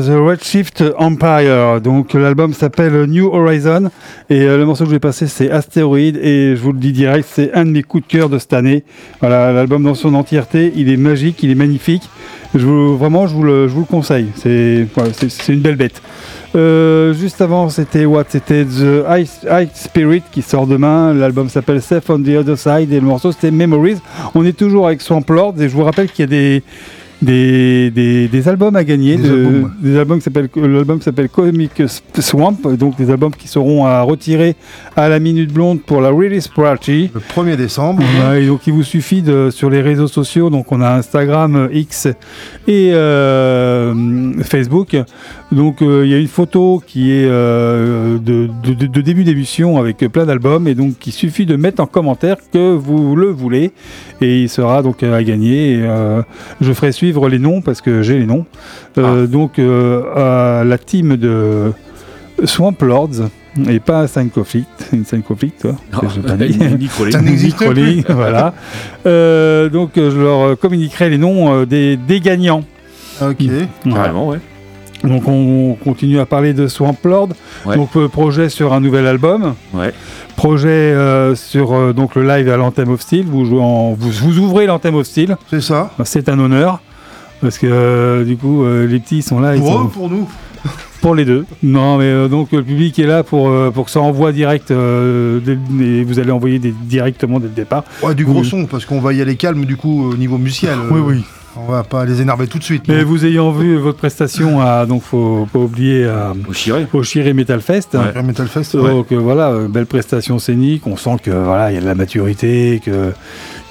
The Redshift Empire. Donc l'album s'appelle New Horizon et euh, le morceau que je vais passer c'est Astéroïde et je vous le dis direct, c'est un de mes coups de cœur de cette année. Voilà, l'album dans son entièreté, il est magique, il est magnifique. Je vous, vraiment, je vous le, je vous le conseille. C'est une belle bête. Euh, juste avant, c'était what? C'était The High Spirit qui sort demain. L'album s'appelle Safe on the Other Side et le morceau c'était Memories. On est toujours avec Swamp Lord et je vous rappelle qu'il y a des des, des, des albums à gagner, Des de- albums. des l'album s'appelle Comic Swamp, donc des albums qui seront à retirer à la minute blonde pour la release party. Le 1er décembre. Et donc il vous suffit de sur les réseaux sociaux, donc on a Instagram, X et euh, Facebook. Donc euh, il y a une photo qui est euh, de, de- début d'émission avec plein d'albums et donc il suffit de mettre en commentaire que vous le voulez et il sera donc à gagner. Et, je ferai suivre les noms parce que j'ai les noms. Euh, Donc euh, à la team de Swamp Lords et pas à Sign Conflict, une Sign Conflict, toi. Ah, voilà. Euh, donc je leur communiquerai les noms des, des gagnants. Ok. Voilà. Carrément, ouais. Donc on continue à parler de Swamp Lord. Ouais. Donc euh, projet sur un nouvel album. Ouais. Projet euh, sur euh, donc le live à l'Anthem of Steel. Vous, jouez en- vous, vous ouvrez l'Anthem of Steel. C'est ça. C'est un honneur. Parce que euh, du coup, euh, les petits sont là. ils Pour sont- eux, pour nous? pour les deux. Non, mais euh, donc le public est là pour, euh, pour que ça envoie direct. euh, dès- et vous allez envoyer des, directement dès le départ. Ouais, du gros Oui. son, parce qu'on va y aller calme, du coup, au niveau musical. euh, Oui, oui. On va pas les énerver tout de suite. Mais vous ayant vu votre prestation à, donc faut pas oublier à, Au Chiré. au Chiré Metal Fest. Ouais. Metal Fest, ouais. Donc euh, voilà, belle prestation scénique. On sent que voilà, il y a de la maturité, que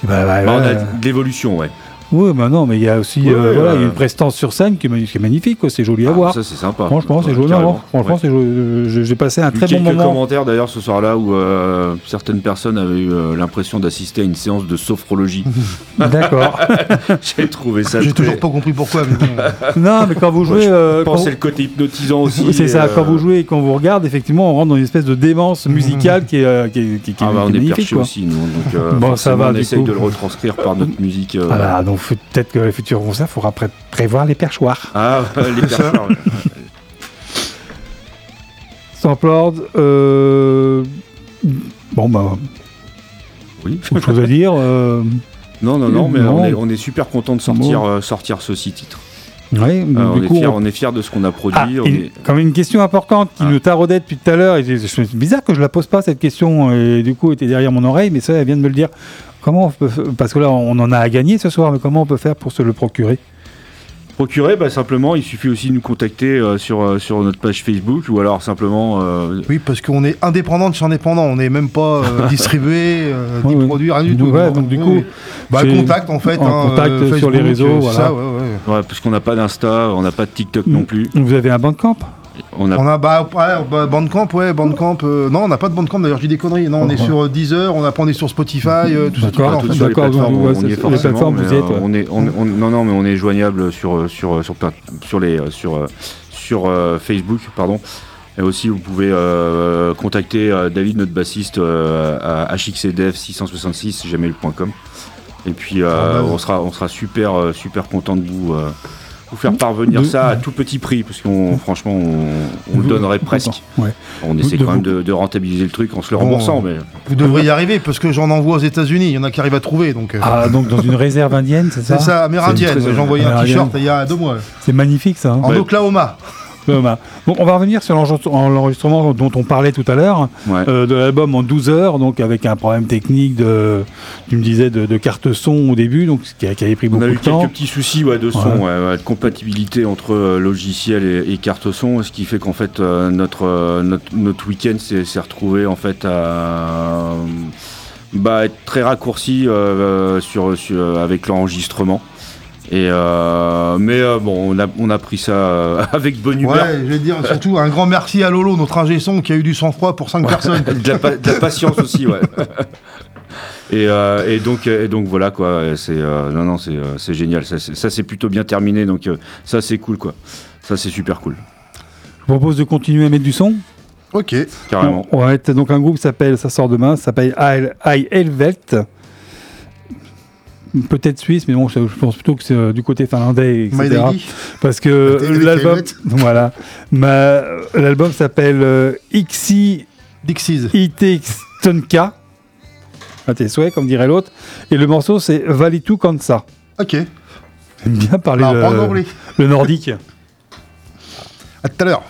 bah, bah, Bah, on a de l'évolution, ouais. Oui, bah non, mais il y a aussi Ouais, euh, voilà, il y a euh, une prestance sur scène qui est, magnifique-. C'est joli à Ah, voir. Ça, c'est sympa. Franchement, c'est joli. carrément. non, Franchement, Ouais. Je- J'ai passé un très bon quelques moment. commentaires d'ailleurs ce soir-là où euh, certaines personnes avaient eu euh, l'impression d'assister à une séance de sophrologie. D'accord. J'ai trouvé ça. J'ai toujours pas compris pourquoi. Mais non, mais quand vous jouez, euh, Je quand pense que c'est vous- le côté hypnotisant aussi. C'est ça, euh, quand vous jouez et quand vous regardez, effectivement, on rentre dans une espèce de démence musicale qui est, euh, qui est, qui est- qui est- Ah bah, on est perché aussi, nous. Donc, euh, Bon, ça va, on essaye de le retranscrire par notre musique. euh, Voilà, donc faut- peut-être que les futurs concerts, il faudra pré- prévoir les perchoirs. Ah, les percheurs. ouais. Stamp Lord, euh... bon bah, Oui. autre chose à dire. euh, Non, non, non, mais Non. on est, on est super content de sortir, euh, sortir ce six titres. Ouais, Euh, du on, est coup, fiers, on- on est fiers de ce qu'on a produit. Ah, on est- Comme une question importante qui Ah. nous taraudait depuis tout à l'heure, je- c'est bizarre que je la pose pas cette question, et du coup était derrière mon oreille, mais ça, elle vient de me le dire. Comment on peut, parce que là, on en a à gagner ce soir, mais comment on peut faire pour se le procurer? Procurer, bah, simplement, il suffit aussi de nous contacter euh, sur, euh, sur notre page Facebook ou alors simplement. euh, Oui, parce qu'on est indépendant de chez indépendant. On n'est même pas euh, distribué, euh, ni ouais. produit, rien du tout. ouais, donc, du coup, oui. Bah, contact en fait. en hein, contact euh, sur les réseaux, voilà. ça, ouais, ouais. ouais, parce qu'on n'a pas d'Insta, on n'a pas de TikTok non plus. Vous avez un bandcamp? On a On a bah, ouais, bah, Bandcamp, ouais, Bandcamp. euh, non, on n'a pas de Bandcamp d'ailleurs, je dis des conneries. Non, on est Ouais. sur euh, Deezer, on a pas on est sur Spotify, euh, tout ça. D'accord, D'accord, on est les forcément, plateformes, mais, vous y êtes, ouais. on est, on- on- non, non, mais on est joignable sur sur sur plein- sur les sur sur Facebook, pardon. Et aussi, vous pouvez euh, contacter euh, David, notre bassiste, euh, à hxcdev666 gmail.com. Et puis, euh, Ah, bah, on sera on sera super super content de vous euh, vous faire parvenir De- ça à tout petit prix, parce qu'on franchement on, on le donnerait presque. Ouais. On essaie de quand même de, de rentabiliser le truc en se le Bon. remboursant, mais Vous devriez y arriver parce que j'en envoie aux États-Unis. Il y en a qui arrivent à trouver. Donc, euh, Ah, donc dans une réserve indienne, c'est ça? C'est ça, amérindienne. J'ai envoyé un t-shirt il y a deux mois. C'est magnifique ça. hein. En Ouais. Oklahoma. Thomas. On va revenir sur l'enregistre- en- l'enregistrement dont on parlait tout à l'heure, ouais. euh, de l'album en 12 heures, donc avec un problème technique de, tu me disais, de, de carte son au début, donc ce qui, a- qui avait pris On beaucoup a eu de temps. quelques petits soucis ouais, de son, Ouais. de compatibilité entre euh, logiciel et, et carte son, ce qui fait qu'en fait euh, notre, notre, notre week-end s'est retrouvé en fait à bah, être très raccourci sur, sur- avec l'enregistrement. Et euh, mais euh, bon, on a, on a pris ça euh, avec bonne humeur. Ouais, je vais dire surtout un grand merci à Lolo, notre ingé son, qui a eu du sang-froid pour cinq personnes. de, la, pa- de la patience aussi, ouais. Et, euh, et donc, et donc voilà quoi. C'est euh, non non c'est euh, génial. Ça c'est- plutôt bien terminé. Donc euh, ça c'est cool quoi. Ça c'est super cool. Je propose de continuer à mettre du son. Ok. Carrément. On va être donc un groupe qui s'appelle, ça sort demain, ça s'appelle I, I Helvet. Peut-être suisse, mais bon, je je pense plutôt que c'est euh, du côté finlandais, etc. Parce que l'album, voilà, l'album s'appelle euh, Ixi Dixies. Tonka. À tes souhaits, comme dirait l'autre. Et le morceau, c'est Valitu Kansa. Ok. J'aime bien parler Alors, le, le nordique. À tout à l'heure.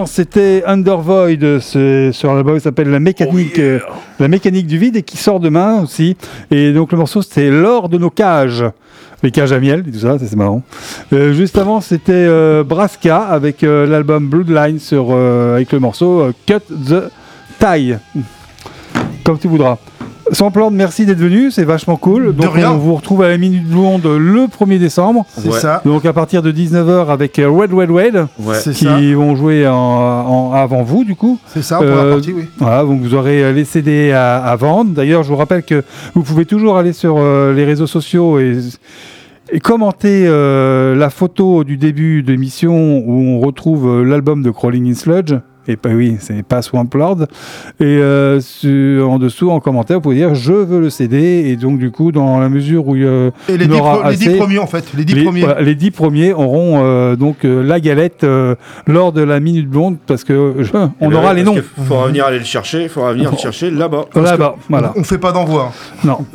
L'instant, c'était Under Void, c'est- sur l'album qui s'appelle La mécanique, euh, la mécanique du vide et qui sort demain aussi. Et donc le morceau, c'était L'or de nos cages. Les cages à miel et tout ça, ça, c'est marrant. Euh, juste avant, c'était euh, Braska avec euh, l'album Bloodline sur, euh, avec le morceau euh, Cut the Tie. Comme tu voudras. Sans plan, merci d'être venu, c'est vachement cool. Donc rien. on vous retrouve à la Minute Blonde le 1er décembre. C'est Ouais. ça. Donc à partir de 19h avec euh, Red Red Red Ouais. C'est qui ça. vont jouer en, en- avant vous du coup. C'est ça, en première Euh, partie, oui. Voilà, donc vous aurez euh, les CD à, à vendre. D'ailleurs, je vous rappelle que vous pouvez toujours aller sur euh, les réseaux sociaux et, et commenter euh, la photo du début de l'émission où on retrouve euh, l'album de Crawling in Sludge. Et bah oui, c'est pas Swamp Lord. Et euh, sur- en dessous, en commentaire, vous pouvez dire je veux le CD. Et donc, du coup, dans la mesure où euh, Et les il y dix, aura pro- les dix assez- premiers, en fait. Les dix les, premiers. voilà, les dix premiers auront euh, donc euh, la galette euh, lors de la minute blonde parce que je- on Eh ben aura les noms. qu'il Faudra venir aller le chercher, il faudra venir le chercher là-bas. Là-bas, voilà. On fait pas d'envoi. Non.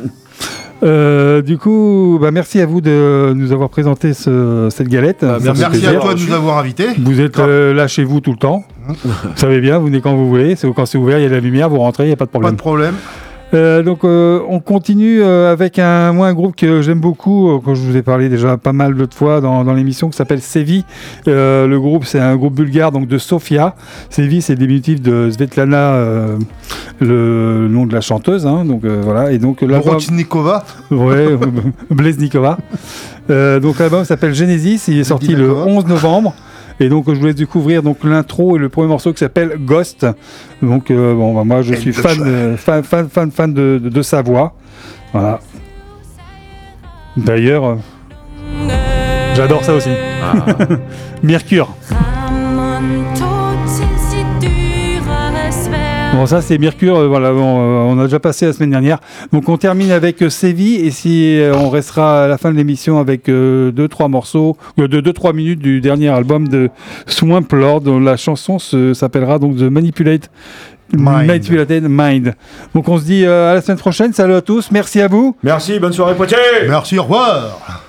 Euh, du coup, bah, merci à vous de nous avoir présenté ce- cette galette. Bah, Merci à toi de nous avoir invités. Vous êtes euh, là chez vous tout le temps. vous savez bien, vous venez quand vous voulez. Quand c'est ouvert, il y a de la lumière, vous rentrez, il n'y a pas de Pas problème. de problème. Euh, donc euh, on continue euh, avec un, moi, un groupe que j'aime beaucoup, que je vous ai parlé déjà pas mal d'autres fois dans, dans l'émission, qui s'appelle Sevi. Le groupe, c'est un groupe bulgare donc de Sofia. Sevi, c'est le diminutif de Svetlana, le nom de la chanteuse. hein, donc voilà. Et donc ouais, Blesnikova. Donc l'album s'appelle Genesis. Il est sorti le d'accord. 11 novembre. Et donc je vous laisse découvrir donc l'intro et le premier morceau qui s'appelle Ghost. Donc euh, bon, bah, moi je suis fan, de- fan, fan, fan, fan de, de, de sa voix. Voilà. D'ailleurs, euh, j'adore ça aussi. Mercure. Bon, ça c'est Mercure, euh, voilà, bon, euh, on a déjà passé la semaine dernière. Donc on termine avec euh, Séville et si euh, on restera à la fin de l'émission avec 2-3 morceaux, euh, de 2-3 minutes du dernier album de Swamp Lord, dont la chanson s'appellera donc The Manipulate Mind. Manipulated Mind. Donc on se dit euh, à la semaine prochaine, salut à tous, merci à vous. Merci, bonne soirée Poitiers Merci, au revoir.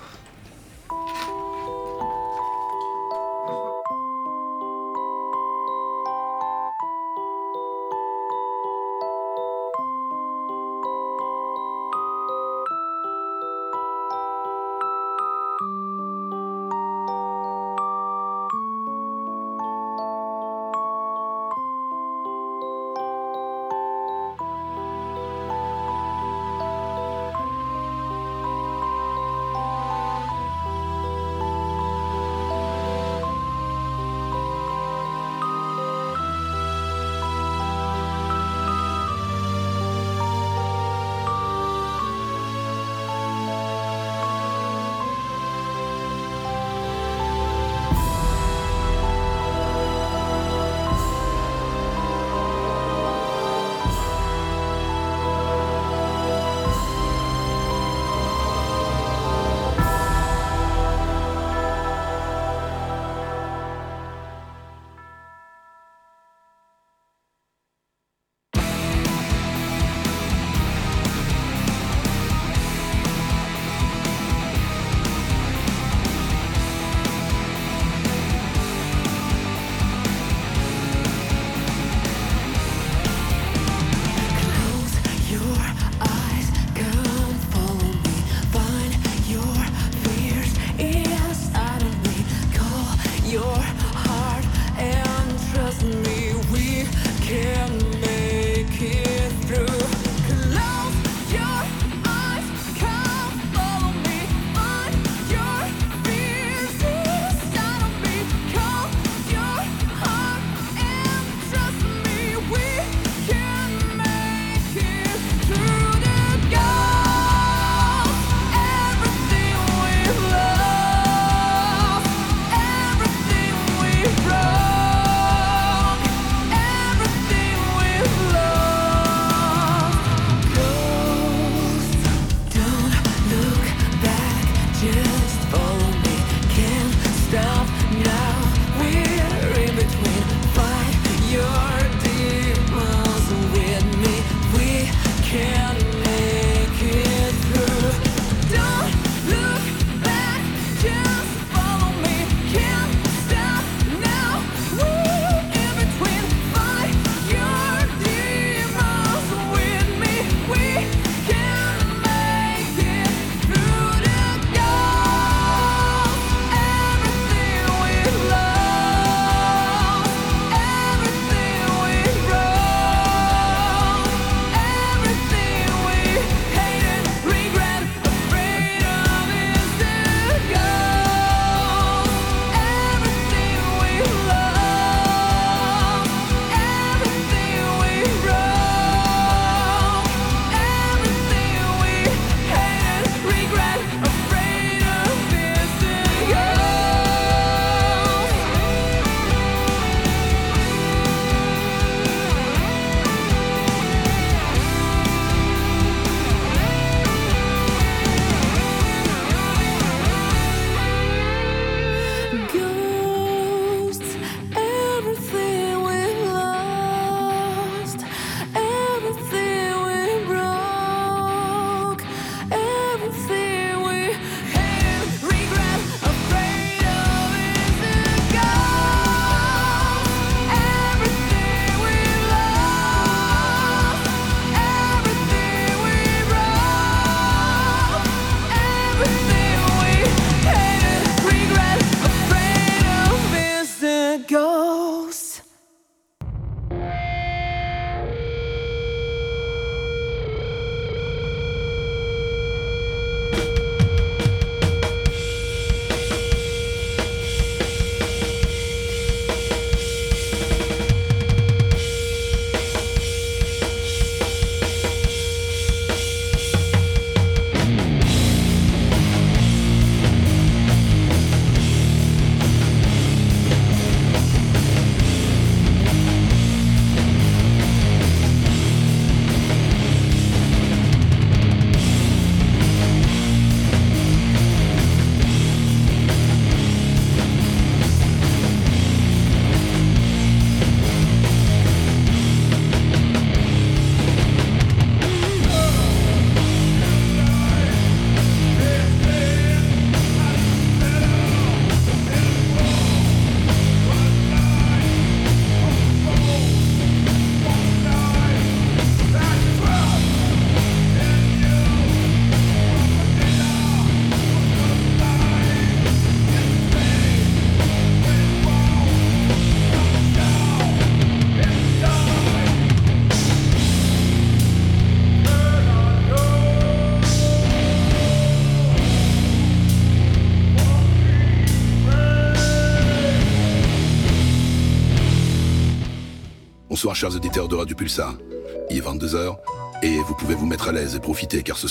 Bonsoir chers auditeurs de Radio Pulsar. Il est 22h et vous pouvez vous mettre à l'aise et profiter car ce